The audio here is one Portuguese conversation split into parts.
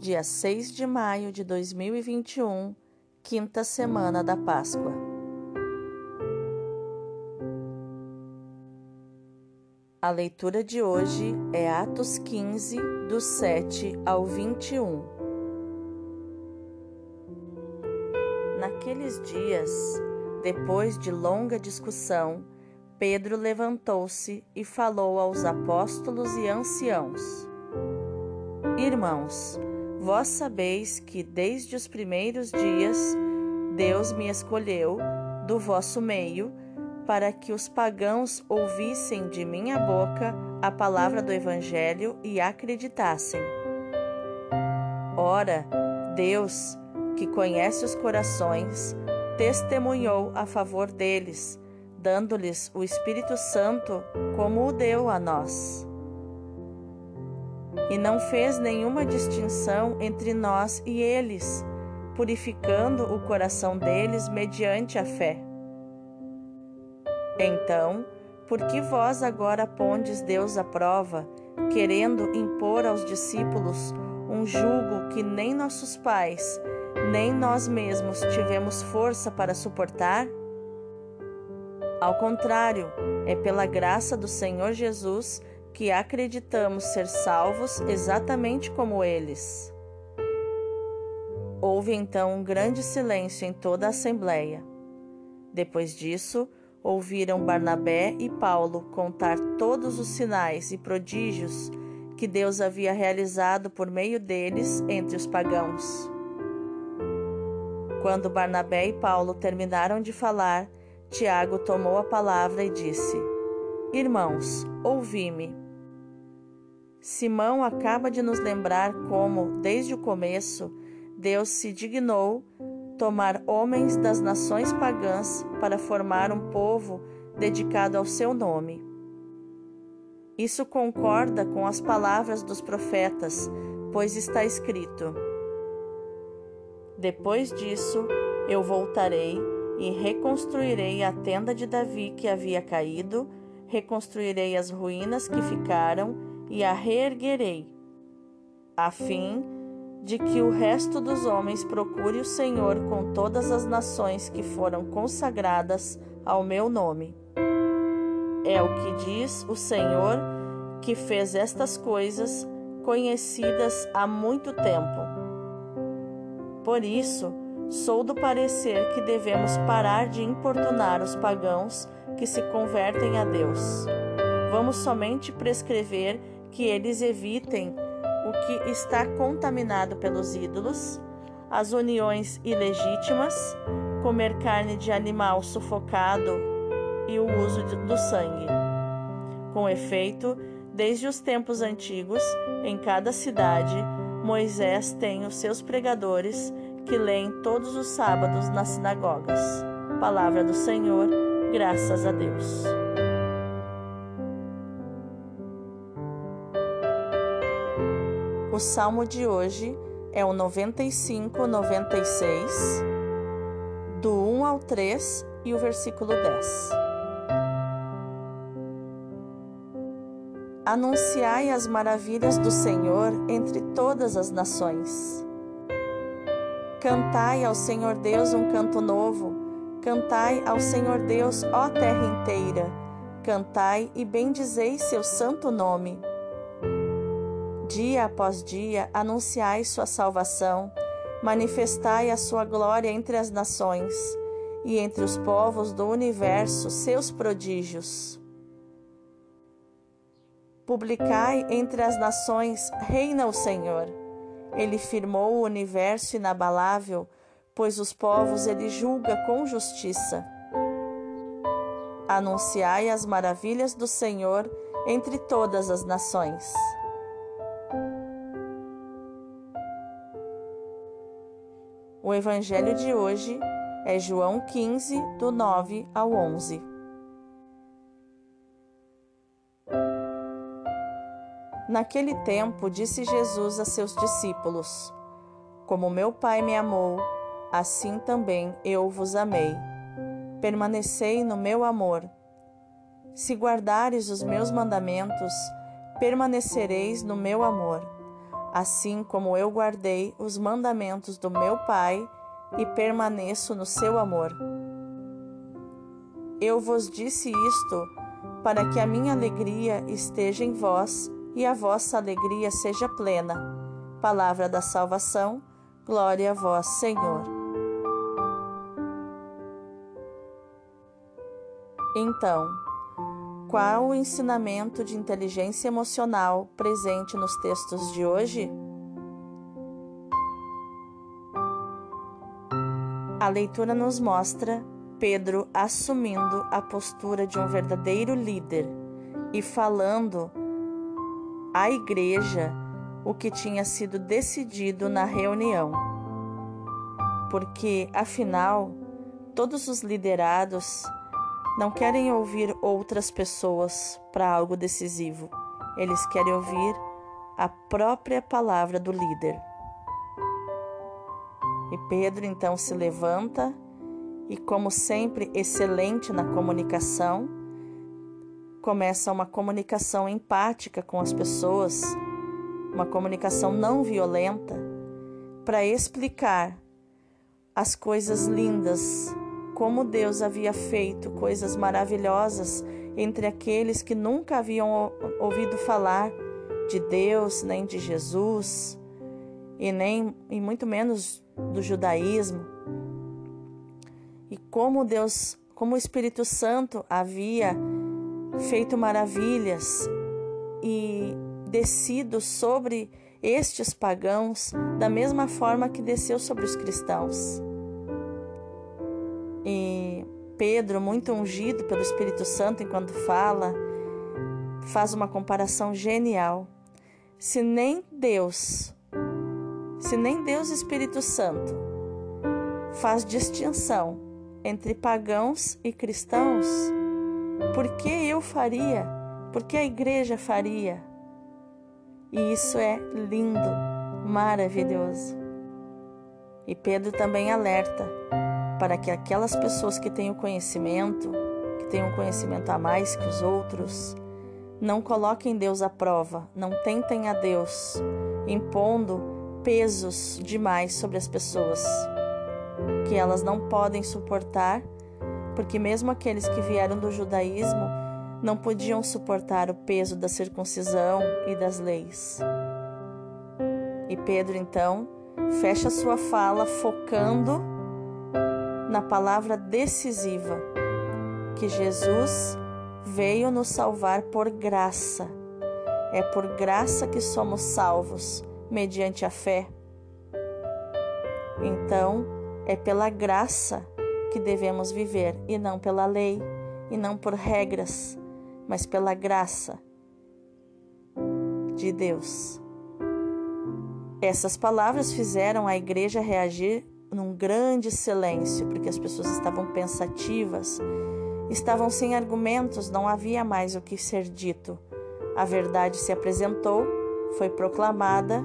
dia 6 de maio de 2021, quinta semana da Páscoa. A leitura de hoje é Atos 15, do 7 ao 21. Naqueles dias, depois de longa discussão, Pedro levantou-se e falou aos apóstolos e anciãos: Irmãos, Vós sabeis que desde os primeiros dias Deus me escolheu do vosso meio para que os pagãos ouvissem de minha boca a palavra do Evangelho e acreditassem. Ora, Deus, que conhece os corações, testemunhou a favor deles, dando-lhes o Espírito Santo como o deu a nós e não fez nenhuma distinção entre nós e eles, purificando o coração deles mediante a fé. Então, por que vós agora pondes Deus à prova, querendo impor aos discípulos um jugo que nem nossos pais, nem nós mesmos tivemos força para suportar? Ao contrário, é pela graça do Senhor Jesus que acreditamos ser salvos exatamente como eles. Houve então um grande silêncio em toda a assembleia. Depois disso, ouviram Barnabé e Paulo contar todos os sinais e prodígios que Deus havia realizado por meio deles entre os pagãos. Quando Barnabé e Paulo terminaram de falar, Tiago tomou a palavra e disse: Irmãos, ouvi-me. Simão acaba de nos lembrar como, desde o começo, Deus se dignou tomar homens das nações pagãs para formar um povo dedicado ao seu nome. Isso concorda com as palavras dos profetas, pois está escrito: Depois disso, eu voltarei e reconstruirei a tenda de Davi que havia caído, reconstruirei as ruínas que ficaram e a reerguerei, a fim de que o resto dos homens procure o Senhor com todas as nações que foram consagradas ao meu nome. É o que diz o Senhor que fez estas coisas conhecidas há muito tempo. Por isso, sou do parecer que devemos parar de importunar os pagãos que se convertem a Deus. Vamos somente prescrever que eles evitem o que está contaminado pelos ídolos, as uniões ilegítimas, comer carne de animal sufocado e o uso do sangue. Com efeito, desde os tempos antigos, em cada cidade, Moisés tem os seus pregadores que leem todos os sábados nas sinagogas. Palavra do Senhor, graças a Deus. O salmo de hoje é o 95, 96, do 1 ao 3 e o versículo 10. Anunciai as maravilhas do Senhor entre todas as nações. Cantai ao Senhor Deus um canto novo, cantai ao Senhor Deus, ó terra inteira, cantai e bendizei seu santo nome Dia após dia, anunciai sua salvação, manifestai a sua glória entre as nações e entre os povos do universo seus prodígios. Publicai entre as nações, reina o Senhor. Ele firmou o universo inabalável, pois os povos ele julga com justiça. Anunciai as maravilhas do Senhor entre todas as nações. O evangelho de hoje é João 15, do 9 ao 11. Naquele tempo, disse Jesus a seus discípulos: Como meu Pai me amou, assim também eu vos amei. Permanecei no meu amor. Se guardares os meus mandamentos, permanecereis no meu amor, assim como eu guardei os mandamentos do meu Pai e permaneço no seu amor. Eu vos disse isto para que a minha alegria esteja em vós e a vossa alegria seja plena. Palavra da salvação, glória a vós, Senhor. Então, qual o ensinamento de inteligência emocional presente nos textos de hoje? A leitura nos mostra Pedro assumindo a postura de um verdadeiro líder e falando à igreja o que tinha sido decidido na reunião. Porque, afinal, todos os liderados não querem ouvir outras pessoas para algo decisivo. Eles querem ouvir a própria palavra do líder. E Pedro então se levanta e, como sempre, excelente na comunicação, começa uma comunicação empática com as pessoas, uma comunicação não violenta, para explicar as coisas lindas, como Deus havia feito coisas maravilhosas entre aqueles que nunca haviam ouvido falar de Deus, nem de Jesus, e nem e muito menos do judaísmo. E como Deus, como o Espírito Santo havia feito maravilhas e descido sobre estes pagãos da mesma forma que desceu sobre os cristãos. Pedro, muito ungido pelo Espírito Santo enquanto fala, faz uma comparação genial. Se nem Deus, se nem Deus Espírito Santo faz distinção entre pagãos e cristãos, por que eu faria? Por que a igreja faria? E isso é lindo, maravilhoso. E Pedro também alerta para que aquelas pessoas que têm o conhecimento, que têm um conhecimento a mais que os outros, não coloquem Deus à prova, não tentem a Deus, impondo pesos demais sobre as pessoas que elas não podem suportar porque mesmo aqueles que vieram do judaísmo não podiam suportar o peso da circuncisão e das leis. E Pedro então fecha sua fala focando na palavra decisiva que Jesus veio nos salvar por graça. É por graça que somos salvos, mediante a fé. Então, é pela graça que devemos viver e não pela lei, e não por regras, mas pela graça de Deus. Essas palavras fizeram a igreja reagir num grande silêncio, porque as pessoas estavam pensativas, estavam sem argumentos, não havia mais o que ser dito. A verdade se apresentou, foi proclamada,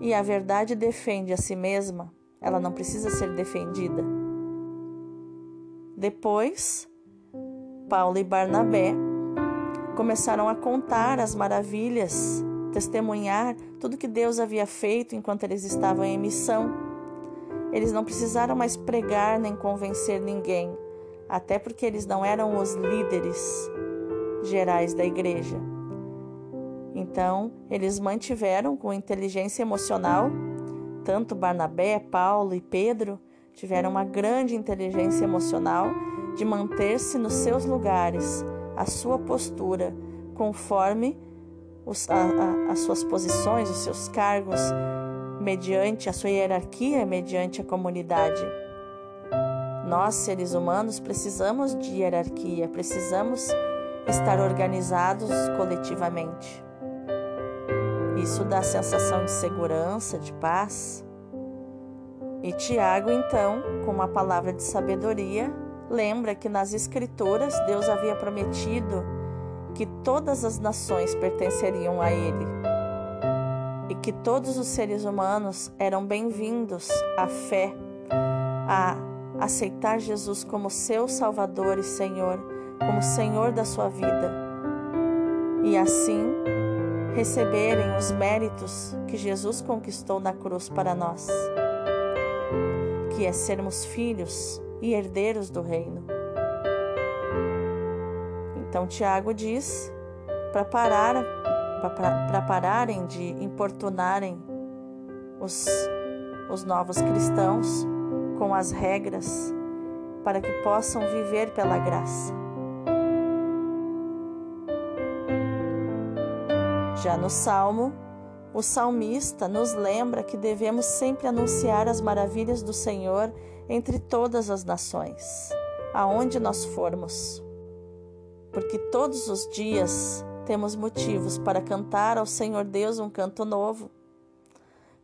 e a verdade defende a si mesma, ela não precisa ser defendida. Depois, Paulo e Barnabé começaram a contar as maravilhas, testemunhar tudo que Deus havia feito enquanto eles estavam em missão. Eles não precisaram mais pregar nem convencer ninguém, até porque eles não eram os líderes gerais da igreja. Então, eles mantiveram com inteligência emocional, tanto Barnabé, Paulo e Pedro, tiveram uma grande inteligência emocional de manter-se nos seus lugares, a sua postura, conforme os, a, a, as suas posições, os seus cargos, mediante a sua hierarquia, mediante a comunidade. Nós, seres humanos, precisamos de hierarquia, precisamos estar organizados coletivamente. Isso dá sensação de segurança, de paz E Tiago, então, com uma palavra de sabedoria, lembra que nas Escrituras Deus havia prometido que todas as nações pertenceriam a Ele e que todos os seres humanos eram bem-vindos à fé, a aceitar Jesus como seu Salvador e Senhor, como Senhor da sua vida, e assim receberem os méritos que Jesus conquistou na cruz para nós que é sermos filhos e herdeiros do reino. Então Tiago diz para parar para pararem de importunarem os, os novos cristãos com as regras para que possam viver pela graça. Já no Salmo o salmista nos lembra que devemos sempre anunciar as maravilhas do Senhor entre todas as nações, aonde nós formos. Porque todos os dias temos motivos para cantar ao Senhor Deus um canto novo,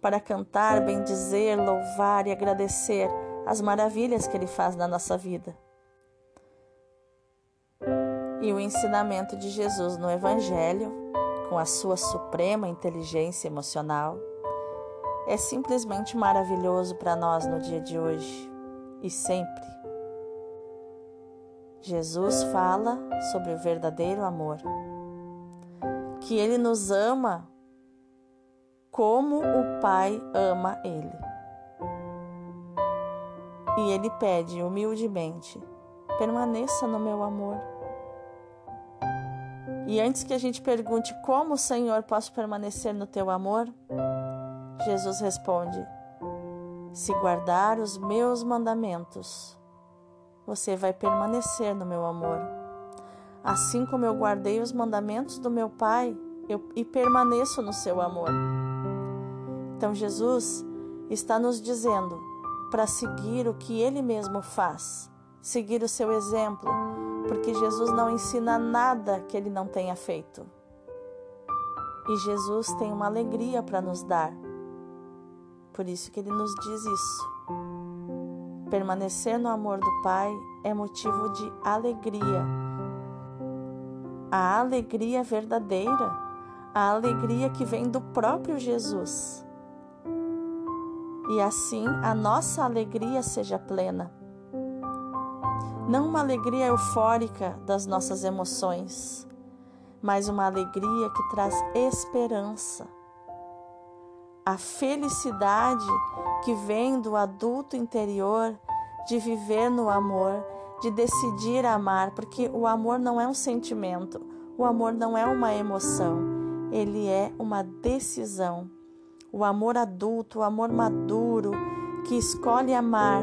para cantar, bendizer, louvar e agradecer as maravilhas que Ele faz na nossa vida. E o ensinamento de Jesus no Evangelho com a sua suprema inteligência emocional, é simplesmente maravilhoso para nós no dia de hoje e sempre. Jesus fala sobre o verdadeiro amor, que ele nos ama como o Pai ama ele. E ele pede humildemente: permaneça no meu amor. E antes que a gente pergunte como, Senhor, posso permanecer no teu amor, Jesus responde: Se guardar os meus mandamentos, você vai permanecer no meu amor. Assim como eu guardei os mandamentos do meu Pai eu, e permaneço no seu amor. Então Jesus está nos dizendo para seguir o que ele mesmo faz, seguir o seu exemplo, porque Jesus não ensina nada que ele não tenha feito. E Jesus tem uma alegria para nos dar. Por isso que ele nos diz isso. Permanecer no amor do Pai é motivo de alegria. A alegria verdadeira, a alegria que vem do próprio Jesus. E assim a nossa alegria seja plena não uma alegria eufórica das nossas emoções, mas uma alegria que traz esperança. A felicidade que vem do adulto interior de viver no amor, de decidir amar, porque o amor não é um sentimento, o amor não é uma emoção, ele é uma decisão. O amor adulto, o amor maduro, que escolhe amar,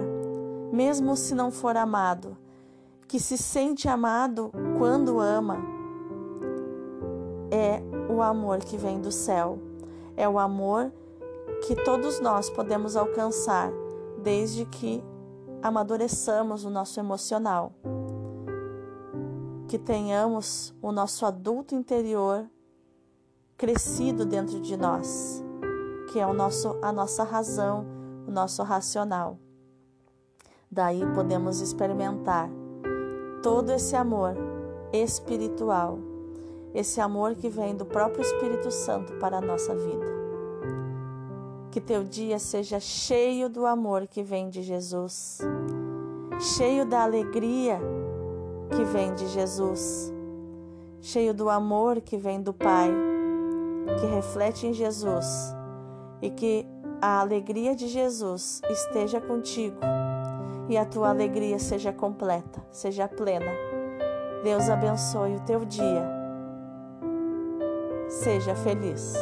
mesmo se não for amado, que se sente amado quando ama, é o amor que vem do céu. É o amor que todos nós podemos alcançar desde que amadureçamos o nosso emocional. Que tenhamos o nosso adulto interior crescido dentro de nós, que é o nosso, a nossa razão, o nosso racional. Daí podemos experimentar todo esse amor espiritual, esse amor que vem do próprio Espírito Santo para a nossa vida. Que teu dia seja cheio do amor que vem de Jesus, cheio da alegria que vem de Jesus, cheio do amor que vem do Pai, que reflete em Jesus e que a alegria de Jesus esteja contigo e a tua alegria seja completa, seja plena. Deus abençoe o teu dia. Seja feliz.